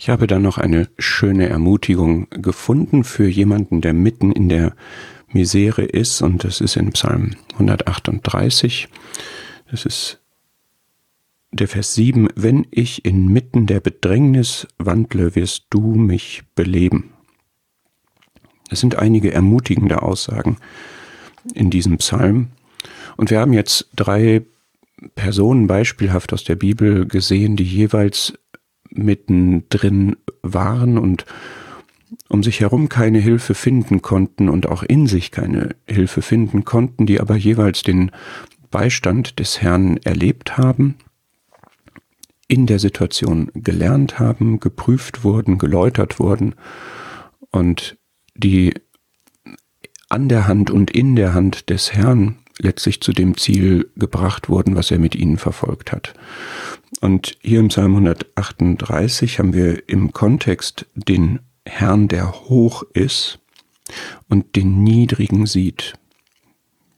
Ich habe da noch eine schöne Ermutigung gefunden für jemanden, der mitten in der Misere ist, und das ist in Psalm 138. Das ist der Vers 7. Wenn ich inmitten der Bedrängnis wandle, wirst du mich beleben. Es sind einige ermutigende Aussagen in diesem Psalm. Und wir haben jetzt drei Personen beispielhaft aus der Bibel gesehen, die jeweils mittendrin waren und um sich herum keine Hilfe finden konnten und auch in sich keine Hilfe finden konnten, die aber jeweils den Beistand des Herrn erlebt haben, in der Situation gelernt haben, geprüft wurden, geläutert wurden und die an der Hand und in der Hand des Herrn letztlich zu dem Ziel gebracht wurden, was er mit ihnen verfolgt hat. Und hier im Psalm 138 haben wir im Kontext den Herrn, der hoch ist und den Niedrigen sieht.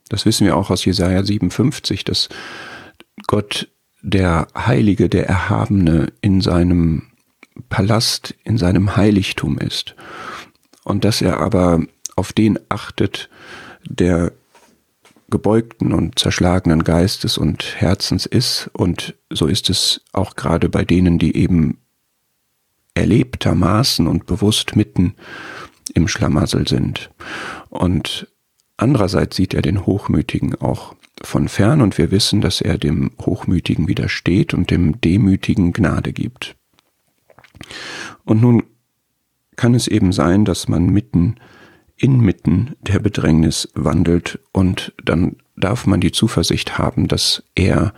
Das wissen wir auch aus Jesaja 57, dass Gott der Heilige, der Erhabene in seinem Palast, in seinem Heiligtum ist. Und dass er aber auf den achtet, der gebeugten und zerschlagenen Geistes und Herzens ist. Und so ist es auch gerade bei denen, die eben erlebtermaßen und bewusst mitten im Schlamassel sind. Und andererseits sieht er den Hochmütigen auch von fern und wir wissen, dass er dem Hochmütigen widersteht und dem Demütigen Gnade gibt. Und nun kann es eben sein, dass man mitten inmitten der Bedrängnis wandelt und dann darf man die Zuversicht haben, dass er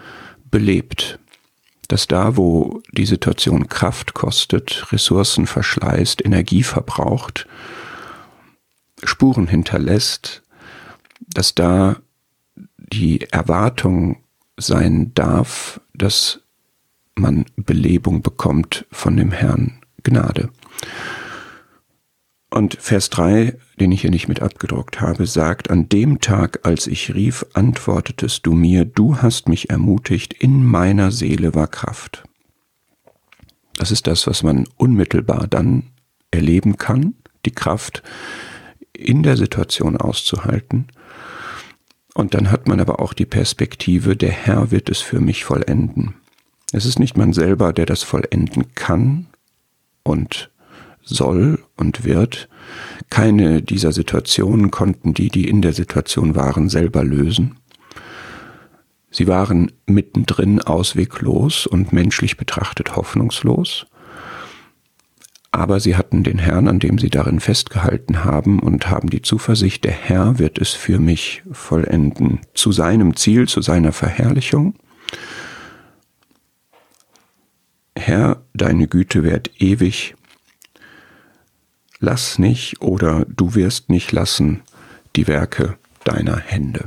belebt, dass da, wo die Situation Kraft kostet, Ressourcen verschleißt, Energie verbraucht, Spuren hinterlässt, dass da die Erwartung sein darf, dass man Belebung bekommt von dem Herrn Gnade. Und Vers 3, den ich hier nicht mit abgedruckt habe, sagt, an dem Tag, als ich rief, antwortetest du mir, du hast mich ermutigt, in meiner Seele war Kraft. Das ist das, was man unmittelbar dann erleben kann, die Kraft in der Situation auszuhalten. Und dann hat man aber auch die Perspektive, der Herr wird es für mich vollenden. Es ist nicht man selber, der das vollenden kann und soll und wird. Keine dieser Situationen konnten die, die in der Situation waren, selber lösen. Sie waren mittendrin ausweglos und menschlich betrachtet hoffnungslos, aber sie hatten den Herrn, an dem sie darin festgehalten haben und haben die Zuversicht, der Herr wird es für mich vollenden, zu seinem Ziel, zu seiner Verherrlichung. Herr, deine Güte währt ewig, lass nicht oder du wirst nicht lassen die Werke deiner Hände.